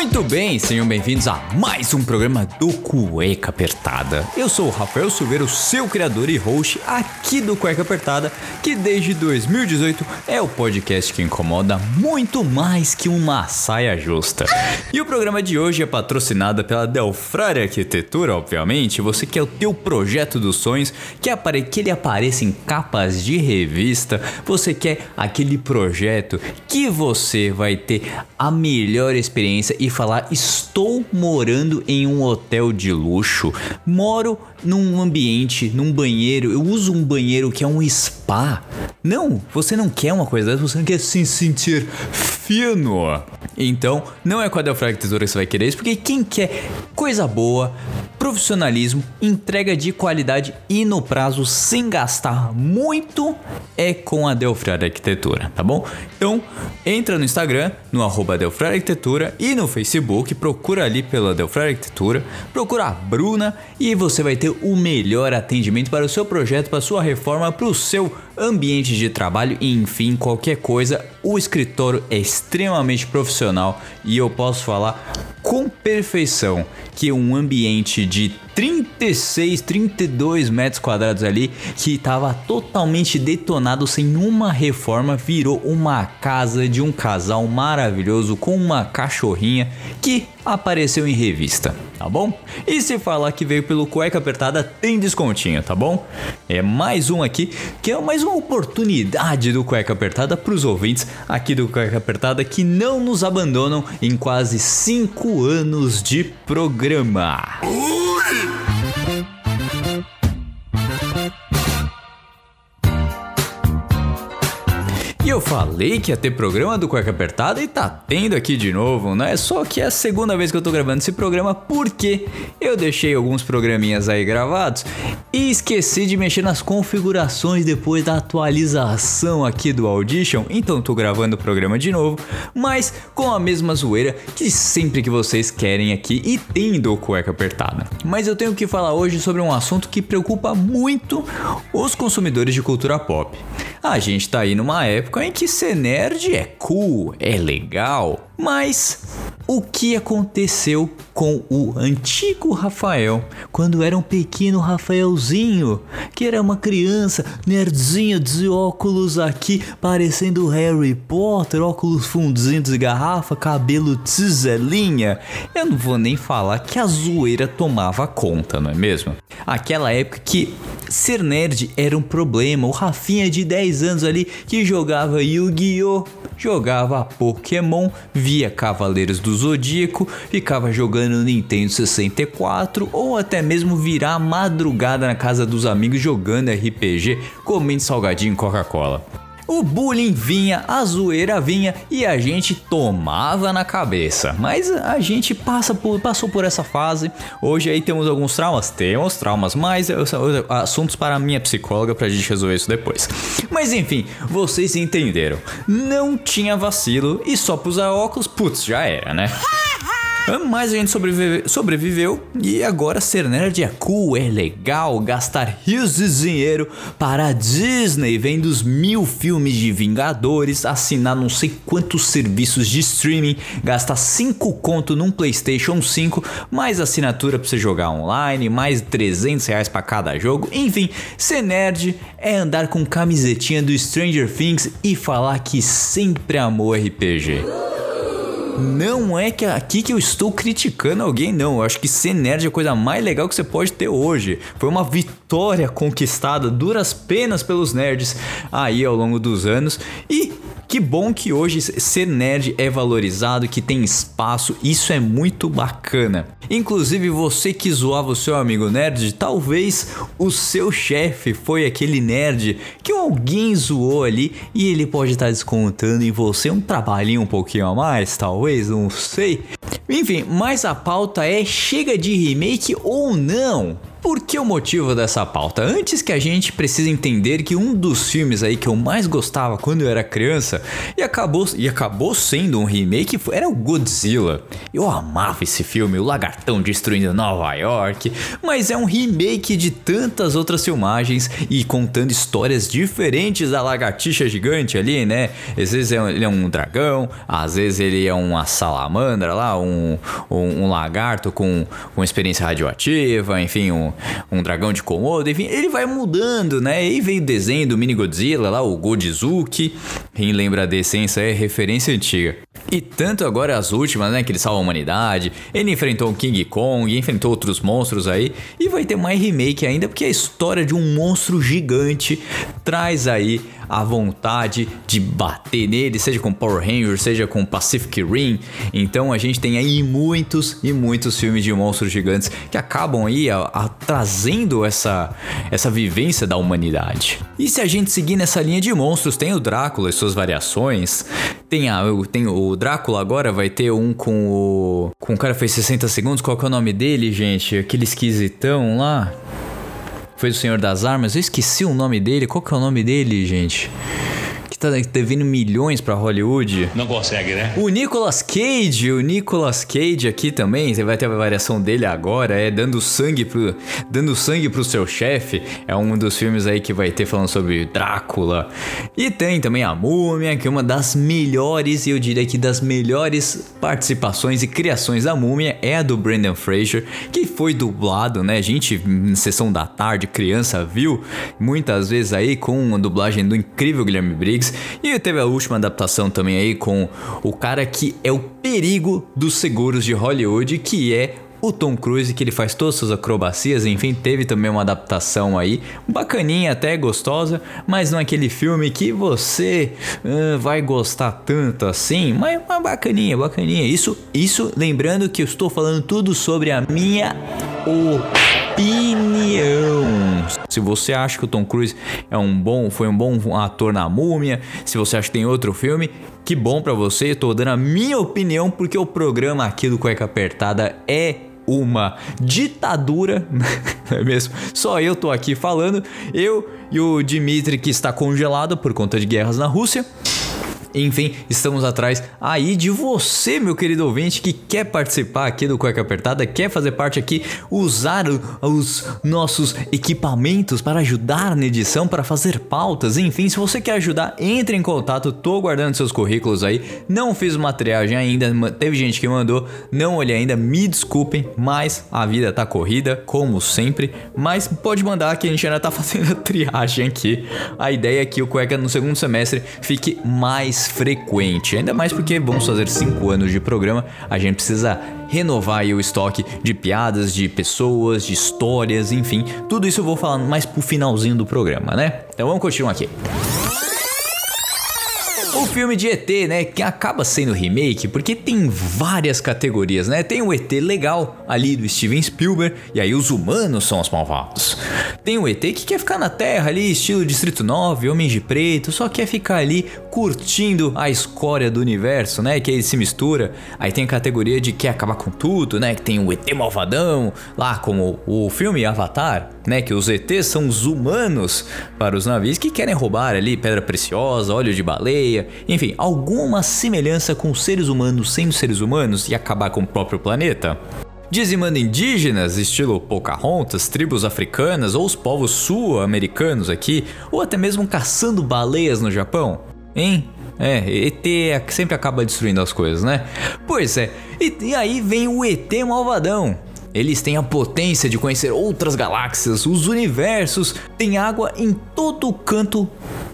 Muito bem, sejam bem-vindos a mais um programa do Cueca Apertada. Eu sou o Rafael Silveira, o seu criador e host aqui do Cueca Apertada, que desde 2018 é o podcast que incomoda muito mais que uma saia justa. E o programa de hoje é patrocinado pela Delfrari Arquitetura, obviamente. Você quer o teu projeto dos sonhos, quer que ele apareça em capas de revista, você quer aquele projeto que você vai ter a melhor experiência e falar: estou morando em um hotel de luxo, moro num ambiente, num banheiro, eu uso um banheiro que é um spa. Não, você não quer uma coisa dessa, você não quer se sentir fino. Então, não é com a Delfrag Tesoura que você vai querer isso, porque quem quer coisa boa, profissionalismo, entrega de qualidade e no prazo sem gastar muito é com a Delfrag Arquitetura, tá bom? Então, entra no Instagram, no arroba Arquitetura e no Facebook, procura ali pela Delfrag Arquitetura, procura a Bruna e você vai ter o melhor atendimento para o seu projeto, para a sua reforma, para o seu ambiente de trabalho e enfim, qualquer coisa. O escritório é extremamente profissional e eu posso falar com perfeição que um ambiente de 36, 32 metros quadrados ali, que estava totalmente detonado sem uma reforma, virou uma casa de um casal maravilhoso com uma cachorrinha que apareceu em revista, tá bom? E se falar que veio pelo cueca apertada, tem descontinho, tá bom? É mais um aqui, que é mais uma oportunidade do cueca apertada para os ouvintes aqui do cueca apertada que não nos abandonam em quase 5 anos de programa. Eu falei que ia ter programa do Cueca Apertada e tá tendo aqui de novo, não é só que é a segunda vez que eu tô gravando esse programa porque eu deixei alguns programinhas aí gravados e esqueci de mexer nas configurações depois da atualização aqui do Audition, então tô gravando o programa de novo, mas com a mesma zoeira que sempre que vocês querem aqui e tem do Cueca Apertada. Mas eu tenho que falar hoje sobre um assunto que preocupa muito os consumidores de cultura pop. A gente tá aí numa época em que ser nerd é cool, é legal, mas o que aconteceu com o antigo Rafael quando era um pequeno Rafaelzinho, que era uma criança nerdzinha de óculos aqui, parecendo Harry Potter, óculos fundidos de garrafa, cabelo tiselinha. Eu não vou nem falar que a zoeira tomava conta, não é mesmo? Aquela época que ser nerd era um problema. O Rafinha de 10 anos ali que jogava Yu-Gi-Oh! Jogava Pokémon, via Cavaleiros do Zodíaco, ficava jogando Nintendo 64 ou até mesmo virar madrugada na casa dos amigos jogando RPG, comendo salgadinho Coca-Cola. O bullying vinha, a zoeira vinha e a gente tomava na cabeça. Mas a gente passa por, passou por essa fase. Hoje aí temos alguns traumas, temos traumas, mas assuntos para a minha psicóloga pra gente resolver isso depois. Mas enfim, vocês entenderam. Não tinha vacilo e só pra usar óculos, putz, já era, né? Mas a gente sobrevive, sobreviveu e agora ser nerd é cool, é legal, gastar rios de dinheiro para a Disney, vendo os mil filmes de Vingadores, assinar não sei quantos serviços de streaming, gastar 5 conto num PlayStation 5, mais assinatura para você jogar online, mais 300 reais para cada jogo, enfim, ser nerd é andar com camisetinha do Stranger Things e falar que sempre amou RPG. Não é que aqui que eu estou criticando alguém, não. Eu acho que ser nerd é a coisa mais legal que você pode ter hoje. Foi uma vitória conquistada, duras penas pelos nerds aí ao longo dos anos. E que bom que hoje ser nerd é valorizado, que tem espaço, isso é muito bacana. Inclusive você que zoava o seu amigo nerd, talvez o seu chefe foi aquele nerd que alguém zoou ali e ele pode estar descontando em você um trabalhinho um pouquinho a mais, talvez, não sei. Enfim, mas a pauta é chega de remake ou não? Por que o motivo dessa pauta? Antes que a gente precise entender que um dos filmes aí que eu mais gostava quando eu era criança e acabou, e acabou sendo um remake era o Godzilla. Eu amava esse filme, o lagartão destruindo Nova York, mas é um remake de tantas outras filmagens e contando histórias diferentes da lagartixa gigante ali, né? Às vezes é ele é um dragão, às vezes ele é uma salamandra lá, um, um, um lagarto com, com experiência radioativa, enfim, um, um dragão de Komodo, enfim, ele vai mudando, né? E veio o desenho do Mini Godzilla lá, o Godzizuki. Quem lembra da essência é referência antiga. E tanto agora as últimas, né? Que ele salva a humanidade. Ele enfrentou o King Kong, enfrentou outros monstros aí. E vai ter mais remake ainda, porque a história de um monstro gigante traz aí a vontade de bater nele, seja com Power Rangers, seja com Pacific Rim. Então a gente tem aí muitos e muitos filmes de monstros gigantes que acabam aí a, a, trazendo essa, essa vivência da humanidade. E se a gente seguir nessa linha de monstros, tem o Drácula e suas variações. Tem, a, tem o Drácula agora, vai ter um com o. Com o cara fez 60 segundos. Qual que é o nome dele, gente? Aquele esquisitão lá foi o Senhor das Armas. Eu esqueci o nome dele. Qual que é o nome dele, gente? Tá devendo milhões para Hollywood. Não consegue, né? O Nicolas Cage, o Nicolas Cage aqui também, você vai ter a variação dele agora, é dando sangue pro dando sangue pro seu chefe. É um dos filmes aí que vai ter falando sobre Drácula. E tem também a Múmia, que é uma das melhores, e eu diria que das melhores participações e criações da Múmia é a do Brendan Fraser, que foi dublado, né? Gente em sessão da tarde, criança viu muitas vezes aí com a dublagem do incrível Guilherme Briggs e teve a última adaptação também aí com o cara que é o perigo dos seguros de Hollywood, que é o Tom Cruise, que ele faz todas as suas acrobacias, enfim, teve também uma adaptação aí, bacaninha até, gostosa, mas não é aquele filme que você uh, vai gostar tanto assim, mas, mas bacaninha, bacaninha. Isso, isso, lembrando que eu estou falando tudo sobre a minha opinião. Se você acha que o Tom Cruise é um bom, foi um bom ator na Múmia, se você acha que tem outro filme, que bom para você. Tô dando a minha opinião porque o programa aqui do Cueca Apertada é uma ditadura, não é mesmo? Só eu tô aqui falando, eu e o Dimitri que está congelado por conta de guerras na Rússia. Enfim, estamos atrás aí de você, meu querido ouvinte, que quer participar aqui do Cueca Apertada, quer fazer parte aqui, usar os nossos equipamentos para ajudar na edição, para fazer pautas, enfim, se você quer ajudar, entre em contato, tô guardando seus currículos aí, não fiz uma triagem ainda, teve gente que mandou, não olhei ainda, me desculpem, mas a vida tá corrida, como sempre, mas pode mandar que a gente ainda tá fazendo a triagem aqui. A ideia é que o Cueca no segundo semestre fique mais frequente. Ainda mais porque vamos fazer 5 anos de programa, a gente precisa renovar o estoque de piadas, de pessoas, de histórias, enfim. Tudo isso eu vou falar mais pro finalzinho do programa, né? Então vamos continuar aqui. O filme de ET, né, que acaba sendo remake porque tem várias categorias, né? Tem o ET legal ali do Steven Spielberg e aí os humanos são os malvados. Tem o ET que quer ficar na Terra ali, estilo Distrito 9, Homens de Preto, só quer ficar ali curtindo a escória do universo, né? Que aí se mistura. Aí tem a categoria de quer acabar com tudo, né? Que tem o ET malvadão, lá como o filme Avatar, né? Que os ETs são os humanos para os navios que querem roubar ali pedra preciosa, óleo de baleia, enfim, alguma semelhança com seres humanos sendo seres humanos e acabar com o próprio planeta? dizimando indígenas, estilo Pocahontas, tribos africanas ou os povos sul-americanos aqui, ou até mesmo caçando baleias no Japão? Hein? É, ET é sempre acaba destruindo as coisas, né? Pois é, e, e aí vem o ET malvadão. Eles têm a potência de conhecer outras galáxias, os universos, tem água em todo canto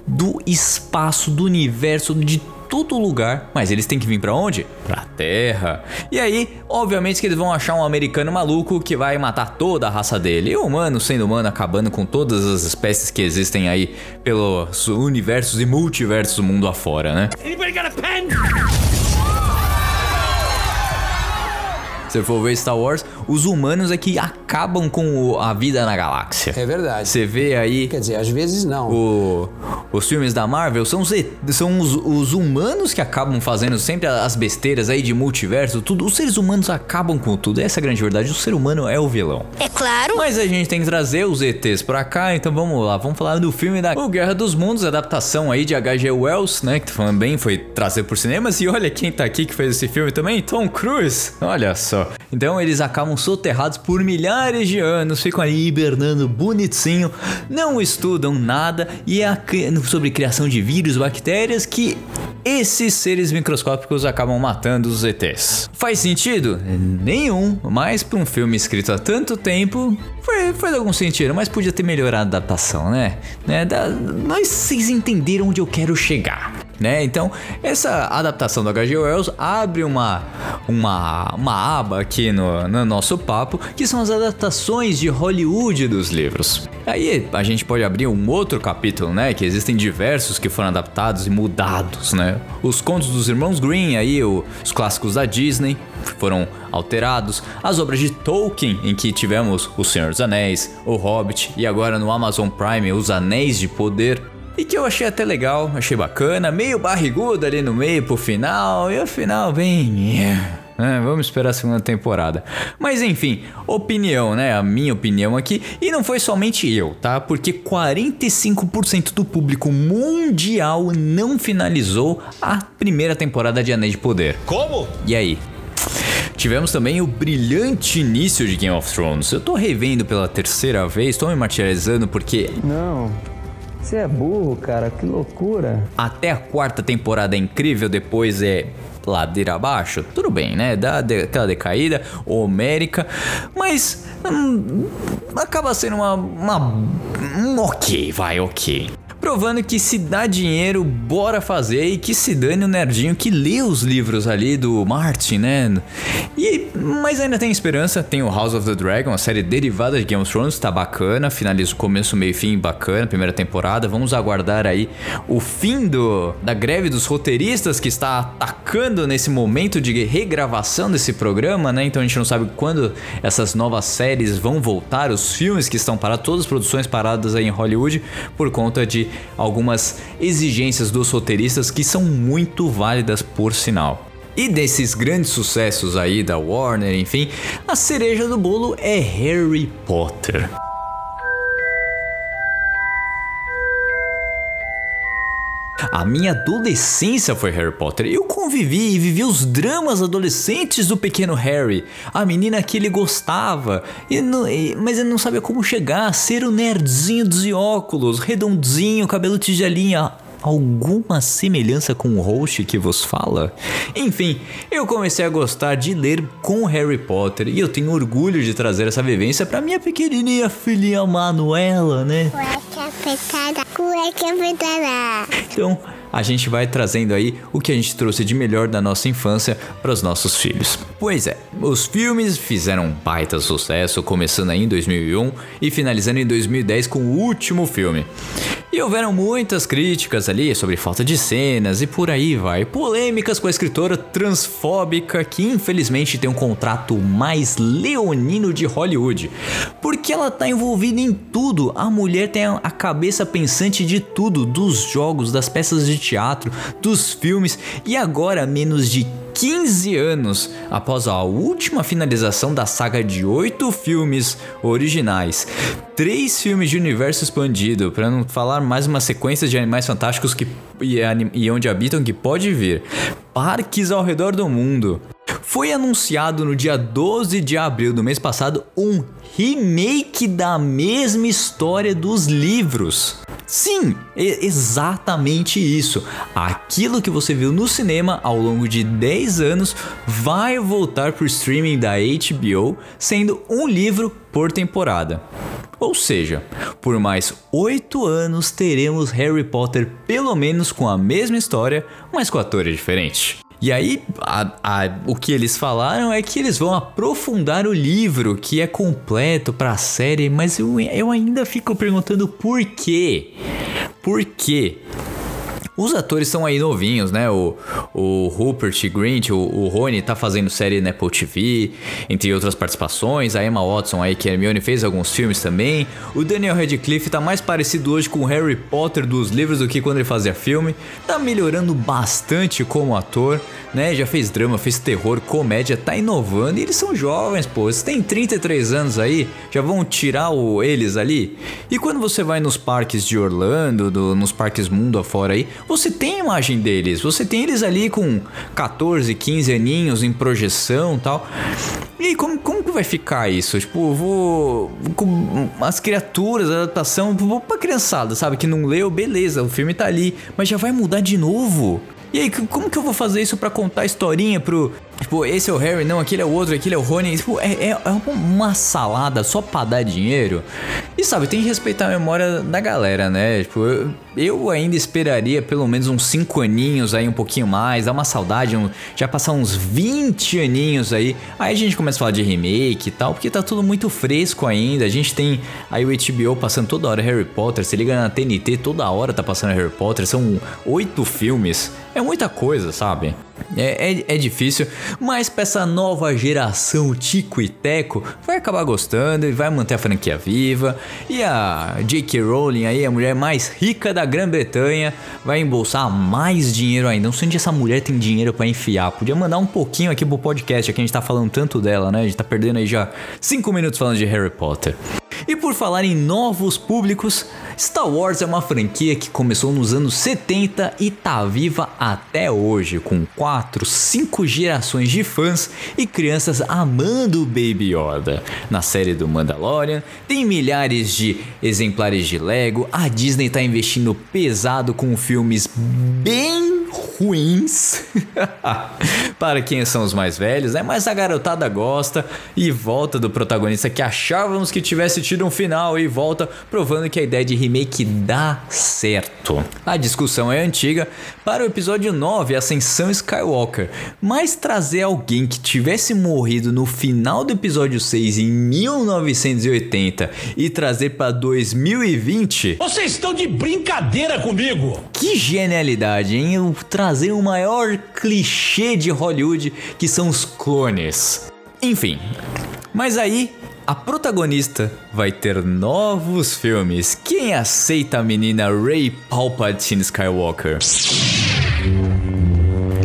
do espaço, do universo, de todo lugar, mas eles têm que vir para onde? Pra Terra. E aí, obviamente que eles vão achar um americano maluco que vai matar toda a raça dele. E o humano sendo humano acabando com todas as espécies que existem aí pelos universos e multiversos do mundo afora, né? Anybody got a pen? Se for ver Star Wars, os humanos é que acabam com o- a vida na galáxia. É verdade. Você vê aí Quer dizer, às vezes não. o- os filmes da Marvel são, os, são os, os humanos que acabam fazendo sempre as besteiras aí de multiverso, tudo. Os seres humanos acabam com tudo. Essa é a grande verdade. O ser humano é o vilão. É claro. Mas a gente tem que trazer os ETs pra cá, então vamos lá. Vamos falar do filme da O Guerra dos Mundos, adaptação aí de H.G. Wells, né? Que também foi trazer por cinemas. E olha quem tá aqui que fez esse filme também, Tom Cruise. Olha só. Então eles acabam soterrados por milhares de anos, ficam ali hibernando bonitinho, não estudam nada e é sobre criação de vírus, bactérias que esses seres microscópicos acabam matando os ETs. Faz sentido? Nenhum, mas para um filme escrito há tanto tempo, foi- faz algum sentido, mas podia ter melhorado a adaptação, né? né? Da- mas vocês entenderam onde eu quero chegar. Né? Então, essa adaptação do H.G. Wells abre uma, uma, uma aba aqui no, no nosso papo, que são as adaptações de Hollywood dos livros. Aí a gente pode abrir um outro capítulo, né? Que existem diversos que foram adaptados e mudados, né? Os contos dos irmãos Green, aí o- os clássicos da Disney foram alterados, as obras de Tolkien, em que tivemos O Senhor dos Anéis, O Hobbit e agora no Amazon Prime Os Anéis de Poder. E que eu achei até legal, achei bacana, meio barrigudo ali no meio pro final, e o final bem. É, vamos esperar a segunda temporada. Mas enfim, opinião, né? A minha opinião aqui. E não foi somente eu, tá? Porque 45% do público mundial não finalizou a primeira temporada de Anéis de Poder. Como? E aí? Tivemos também o brilhante início de Game of Thrones. Eu tô revendo pela terceira vez, tô me martirizando porque Não. Você é burro, cara. Que loucura. até a quarta temporada é incrível, depois é ladeira abaixo. Tudo bem, né? Dá aquela decaída homérica, mas hum, acaba sendo uma, uma um ok, vai, ok. Provando que se dá dinheiro, bora fazer e que se dane o nerdinho que lê os livros ali do Martin, né? E, mas ainda tem esperança, tem o House of the Dragon, a série derivada de Game of Thrones, tá bacana, finaliza o começo, meio e fim, bacana, primeira temporada. Vamos aguardar aí o fim do, da greve dos roteiristas que está atacando nesse momento de regravação desse programa, né? Então a gente não sabe quando essas novas séries vão voltar, os filmes que estão parados, todas as produções paradas aí em Hollywood por conta de algumas exigências dos roteiristas que são muito válidas por sinal. E desses grandes sucessos aí da Warner, enfim, a cereja do bolo é Harry Potter. A minha adolescência foi Harry Potter. Eu convivi e vivi os dramas adolescentes do pequeno Harry. A menina que ele gostava, e não- e- mas ele não sabia como chegar, ser o nerdzinho de óculos, redondinho, cabelo tigelinha. Alguma semelhança com o host que vos fala? Enfim, eu comecei a gostar de ler com Harry Potter e eu tenho orgulho de trazer essa vivência para minha pequenininha filhinha Manuela, né? Cueca apertada. Cueca apertada. Então, a gente vai trazendo aí o que a gente trouxe de melhor da nossa infância para os nossos filhos. Pois é, os filmes fizeram um baita sucesso, começando aí em 2001 e finalizando em 2010 com o último filme. E houveram muitas críticas ali sobre falta de cenas e por aí vai. Polêmicas com a escritora transfóbica que infelizmente tem um contrato mais leonino de Hollywood. Porque ela tá envolvida em tudo. A mulher tem a cabeça pensante de tudo, dos jogos, das peças de teatro, dos filmes e agora menos de 15 anos após a última finalização da saga de oito filmes originais, três filmes de universo expandido, para não falar mais uma sequência de animais fantásticos que e, e onde habitam que pode vir, parques ao redor do mundo. Foi anunciado no dia 12 de abril do mês passado um remake da mesma história dos livros. Sim, é exatamente isso. Aquilo que você viu no cinema ao longo de 10 anos vai voltar para o streaming da HBO, sendo um livro por temporada. Ou seja, por mais 8 anos teremos Harry Potter pelo menos com a mesma história, mas com atores diferentes. E aí, a- a- o que eles falaram é que eles vão aprofundar o livro, que é completo para a série, mas eu, eu ainda fico perguntando por quê? Por quê? Os atores são aí novinhos, né? O, o Rupert Grint, o, o Rony tá fazendo série na Apple TV, entre outras participações. A Emma Watson aí, que Hermione, fez alguns filmes também. O Daniel Radcliffe tá mais parecido hoje com o Harry Potter dos livros do que quando ele fazia filme. Tá melhorando bastante como ator, né? Já fez drama, fez terror, comédia, tá inovando. E eles são jovens, pô. Eles têm 33 anos aí, já vão tirar o, eles ali. E quando você vai nos parques de Orlando, do, nos parques mundo afora aí, você tem a imagem deles, você tem eles ali com 14, 15 aninhos em projeção tal. E como, como que vai ficar isso? Tipo, vou. Com as criaturas, a adaptação, vou pra criançada, sabe? Que não leu, beleza, o filme tá ali, mas já vai mudar de novo. E aí, como que eu vou fazer isso para contar a historinha pro. Tipo, esse é o Harry, não, aquele é o outro, aquele é o Rony. Tipo, é, é, é uma salada só pra dar dinheiro. E sabe, tem que respeitar a memória da galera, né? Tipo, eu, eu ainda esperaria pelo menos uns 5 aninhos aí, um pouquinho mais, dar uma saudade, um, já passar uns 20 aninhos aí. Aí a gente começa a falar de remake e tal, porque tá tudo muito fresco ainda. A gente tem aí o HBO passando toda hora Harry Potter, você liga na TNT, toda hora tá passando Harry Potter, são oito filmes. É muita coisa, sabe? É, é, é, difícil, mas pra essa nova geração Tico e Teco vai acabar gostando e vai manter a franquia viva. E a J.K. Rowling aí, a mulher mais rica da Grã-Bretanha, vai embolsar mais dinheiro ainda. Não sei onde essa mulher tem dinheiro para enfiar. Podia mandar um pouquinho aqui pro podcast, aqui a gente tá falando tanto dela, né? A gente tá perdendo aí já 5 minutos falando de Harry Potter. E por falar em novos públicos, Star Wars é uma franquia que começou nos anos 70 e tá viva até hoje, com 4, 5 gerações de fãs e crianças amando o Baby Yoda. Na série do Mandalorian, tem milhares de exemplares de Lego, a Disney tá investindo pesado com filmes bem ruins para quem são os mais velhos, né? Mas a garotada gosta e volta do protagonista que achávamos que tivesse tido um final e volta provando que a ideia de remake dá certo. A discussão é antiga para o episódio 9, Ascensão Skywalker, mas trazer alguém que tivesse morrido no final do episódio 6 em 1980 e trazer para 2020. Vocês estão de brincadeira comigo! Que genialidade, hein? Eu trazer o maior clichê de Hollywood que são os clones. Enfim, mas aí a protagonista vai ter novos filmes. Quem aceita a menina Ray Palpatine Skywalker?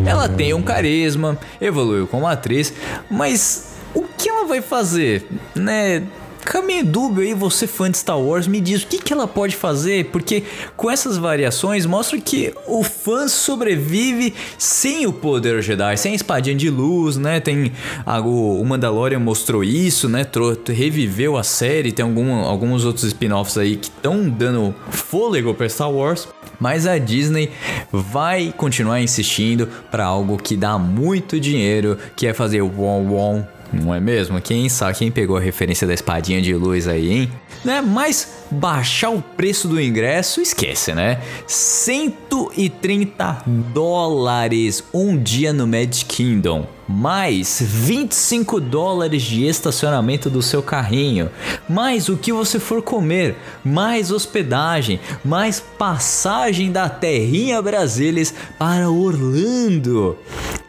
Ela tem um carisma, evoluiu como atriz, mas o que ela vai fazer, né? Caminho dúbio aí, você fã de Star Wars, me diz o que, que ela pode fazer, porque com essas variações mostra que o fã sobrevive sem o poder Jedi, sem a espadinha de luz, né? Tem a, o, Mandalorian mostrou isso, né? Reviveu a série, tem algum, alguns outros spin-offs aí que estão dando fôlego para Star Wars. Mas a Disney vai continuar insistindo para algo que dá muito dinheiro, que é fazer o Won Won não é mesmo? Quem sabe, quem pegou a referência da espadinha de luz aí, hein? Né? Mas baixar o preço do ingresso, esquece, né? 130 dólares um dia no Magic Kingdom mais 25 dólares de estacionamento do seu carrinho, mais o que você for comer, mais hospedagem, mais passagem da Terrinha Brasilis para Orlando.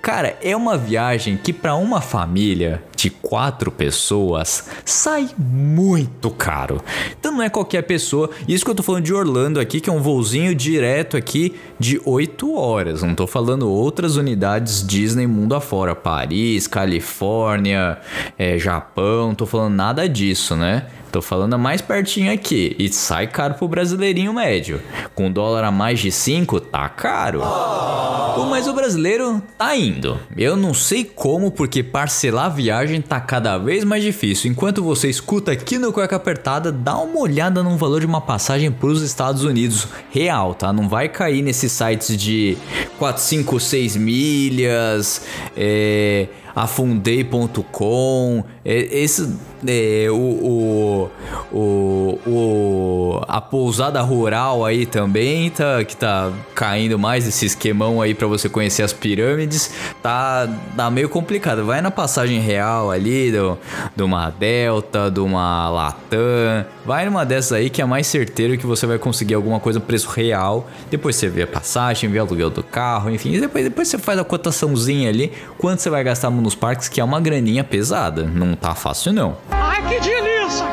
Cara, é uma viagem que para uma família de quatro pessoas sai muito caro. Então não é qualquer pessoa. Isso que eu tô falando de Orlando aqui, que é um voozinho direto aqui de 8 horas. Não tô falando outras unidades Disney mundo afora. Paris, Califórnia, é, Japão. Tô falando nada disso, né? Tô falando mais pertinho aqui. E sai caro pro brasileirinho médio. Com dólar a mais de 5, tá caro. Oh. Mas o brasileiro tá indo. Eu não sei como, porque parcelar a viagem tá cada vez mais difícil. Enquanto você escuta aqui no Cueca Apertada, dá uma olhada no valor de uma passagem pros Estados Unidos. Real, tá? Não vai cair nesses sites de 4, 5, 6 milhas. É afundei.com, é, esse é, o, o, o, o, a pousada rural aí também tá que tá caindo mais esse esquemão aí pra você conhecer as pirâmides, tá, tá meio complicado. Vai na passagem real ali do, de uma Delta, de uma Latam. Vai numa dessas aí que é mais certeiro que você vai conseguir alguma coisa no preço real. Depois você vê a passagem, vê o aluguel do carro, enfim. Depois, depois você faz a cotaçãozinha ali. Quanto você vai gastar nos parques, que é uma graninha pesada. Não tá fácil, não. Ai, que delícia!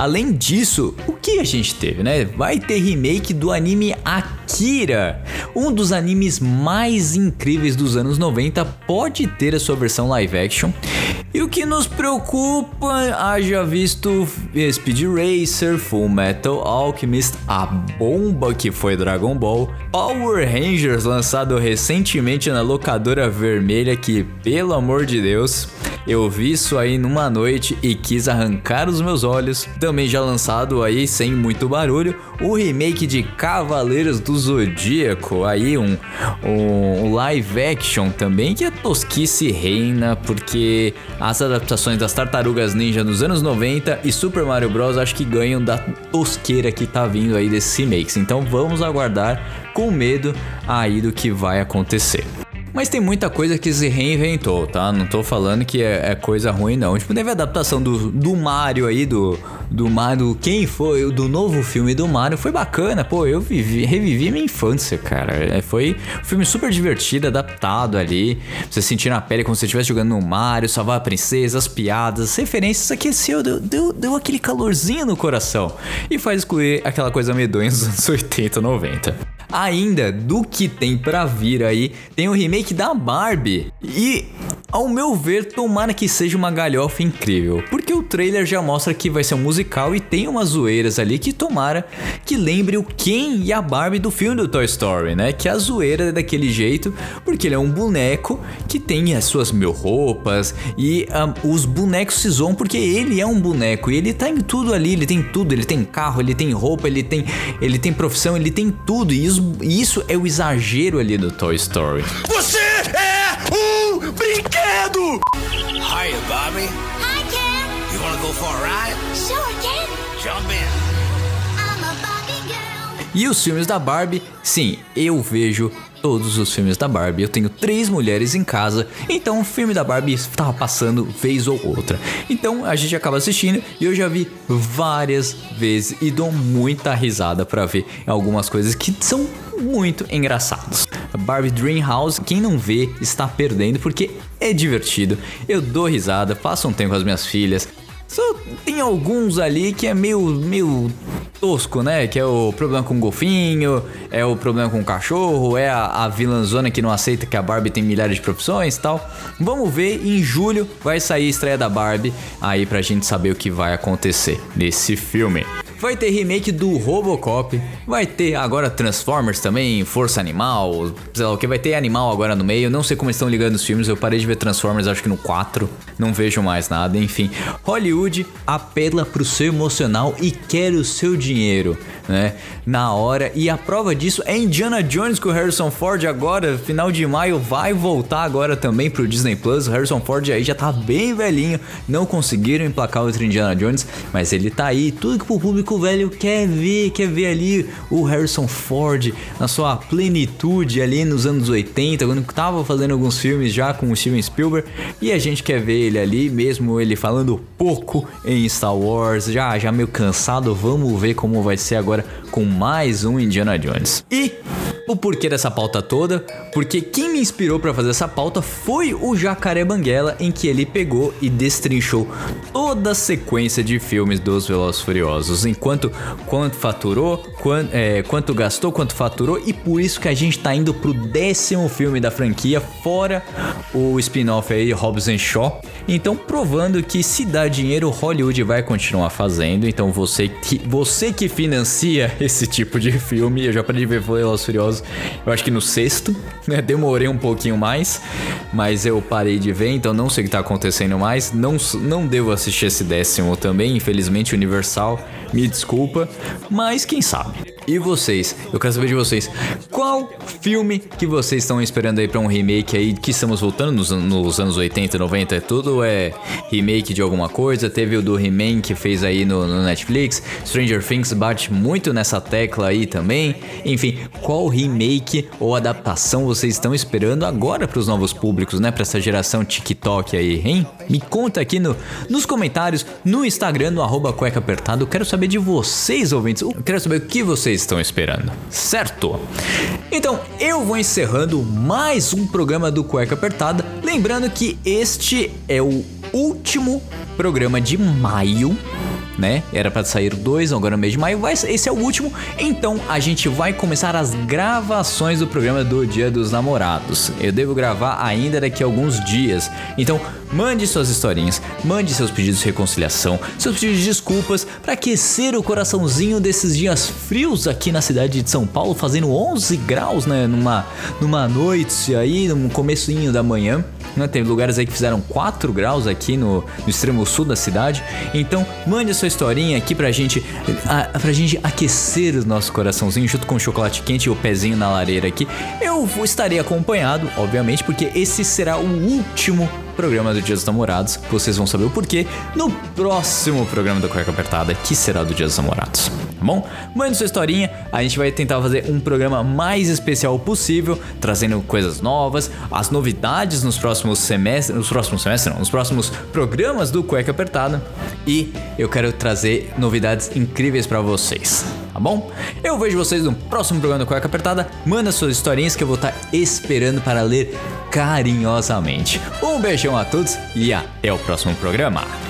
Além disso, o que a gente teve, né? Vai ter remake do anime Akira. Um dos animes mais incríveis dos anos 90 pode ter a sua versão live action. E o que nos preocupa, haja visto Speed Racer, Full Metal Alchemist, a bomba que foi Dragon Ball, Power Rangers lançado recentemente na locadora vermelha que, pelo amor de Deus, eu vi isso aí numa noite e quis arrancar os meus olhos. Também já lançado aí sem muito barulho, o remake de Cavaleiros do Zodíaco, aí um, um live action também que a tosquice reina, porque as adaptações das Tartarugas Ninja nos anos 90 e Super Mario Bros acho que ganham da tosqueira que tá vindo aí desses remakes. Então vamos aguardar com medo aí do que vai acontecer. Mas tem muita coisa que se reinventou, tá? Não tô falando que é, é coisa ruim, não. Tipo, teve a adaptação do, do Mario aí, do, do Mario. Quem foi? Do novo filme do Mario. Foi bacana, pô. Eu vivi, revivi minha infância, cara. É, foi um filme super divertido, adaptado ali. Você sentir na pele como se você estivesse jogando no Mario, salvar a princesa, as piadas, as referências aqueceu, deu, deu, deu aquele calorzinho no coração. E faz excluir aquela coisa medonha dos anos 80, 90 ainda do que tem pra vir aí, tem o remake da Barbie. E, ao meu ver, tomara que seja uma galhofa incrível. Porque o trailer já mostra que vai ser um musical e tem umas zoeiras ali que tomara que lembre o Ken e a Barbie do filme do Toy Story, né? Que a zoeira é daquele jeito, porque ele é um boneco que tem as suas mil roupas e um, os bonecos se zoam porque ele é um boneco e ele tá em tudo ali, ele tem tudo, ele tem carro, ele tem roupa, ele tem, ele tem profissão, ele tem tudo e os isso é o exagero ali do Toy Story. Você é um brinquedo! Hiya, Bobby. Hi, Ken. You wanna go for a ride? Sure, Ken. Jump in. E os filmes da Barbie, sim, eu vejo todos os filmes da Barbie. Eu tenho três mulheres em casa, então o filme da Barbie estava passando vez ou outra. Então a gente acaba assistindo e eu já vi várias vezes e dou muita risada para ver algumas coisas que são muito engraçadas. Barbie Dream House, quem não vê está perdendo porque é divertido. Eu dou risada, passo um tempo com as minhas filhas, só tem alguns ali que é meio, meio tosco, né? Que é o problema com o golfinho, é o problema com o cachorro, é a, a vilãzona que não aceita que a Barbie tem milhares de profissões e tal. Vamos ver, em julho vai sair a estreia da Barbie aí pra gente saber o que vai acontecer nesse filme. Vai ter remake do Robocop, vai ter agora Transformers também, Força Animal, sei lá o que, vai ter animal agora no meio. Não sei como estão ligando os filmes, eu parei de ver Transformers acho que no 4, não vejo mais nada, enfim. Hollywood apela pro seu emocional e quer o seu dinheiro, né? Na hora, e a prova disso é Indiana Jones com o Harrison Ford agora, final de maio, vai voltar agora também pro Disney Plus. O Harrison Ford aí já tá bem velhinho, não conseguiram emplacar outro Indiana Jones, mas ele tá aí, tudo que o público velho quer ver, quer ver ali o Harrison Ford na sua plenitude ali nos anos 80, quando tava fazendo alguns filmes já com o Steven Spielberg, e a gente quer ver ele ali, mesmo ele falando pouco em Star Wars, já já meio cansado, vamos ver como vai ser agora com mais um Indiana Jones. E o porquê dessa pauta toda? Porque quem me inspirou para fazer essa pauta foi o Jacaré Banguela, em que ele pegou e destrinchou toda a sequência de filmes dos Velozes Furiosos, enquanto quanto faturou, quanto, é, quanto gastou, quanto faturou, e por isso que a gente tá indo pro décimo filme da franquia, fora o spin-off aí Hobbs Shaw. Então provando que se dá dinheiro, Hollywood vai continuar fazendo. Então você que você que financia esse tipo de filme, eu já de ver Velozes Furiosos, eu acho que no sexto? Demorei um pouquinho mais, mas eu parei de ver, então não sei o que tá acontecendo mais. Não não devo assistir esse décimo também, infelizmente Universal, me desculpa, mas quem sabe. E vocês? Eu quero saber de vocês. Qual filme que vocês estão esperando aí pra um remake aí que estamos voltando nos, nos anos 80 e 90? É tudo é remake de alguma coisa. Teve o do He-Man que fez aí no, no Netflix. Stranger Things bate muito nessa tecla aí também. Enfim, qual remake ou adaptação vocês estão esperando agora pros novos públicos, né? Pra essa geração TikTok aí, hein? Me conta aqui no, nos comentários, no Instagram, no arroba cueca apertado. Quero saber de vocês, ouvintes. Eu quero saber o que vocês estão esperando, certo? Então, eu vou encerrando mais um programa do Cueca Apertada. Lembrando que este é o último programa de maio né? Era para sair dois agora no mês de maio, mas esse é o último. Então a gente vai começar as gravações do programa do Dia dos Namorados. Eu devo gravar ainda daqui a alguns dias. Então mande suas historinhas, mande seus pedidos de reconciliação, seus pedidos de desculpas para aquecer o coraçãozinho desses dias frios aqui na cidade de São Paulo, fazendo 11 graus, né? Numa, numa noite aí, no comecinho da manhã. Né? Tem lugares aí que fizeram 4 graus aqui no, no extremo sul da cidade. Então, mande a sua historinha aqui pra gente, a, pra gente aquecer o nosso coraçãozinho junto com o chocolate quente e o pezinho na lareira aqui. Eu estarei acompanhado, obviamente, porque esse será o último programa do Dia dos Namorados. Vocês vão saber o porquê no próximo programa da Cueca Apertada, que será do Dia dos Namorados. Tá bom? Mande sua historinha, a gente vai tentar fazer um programa mais especial possível, trazendo coisas novas, as novidades nos próximos semestres, nos próximos semestres, não, nos próximos programas do Cueca Apertada. E eu quero trazer novidades incríveis pra vocês, tá bom? Eu vejo vocês no próximo programa do Cueca Apertada. Manda suas historinhas que eu vou estar esperando para ler carinhosamente. Um beijão a todos e até o próximo programa.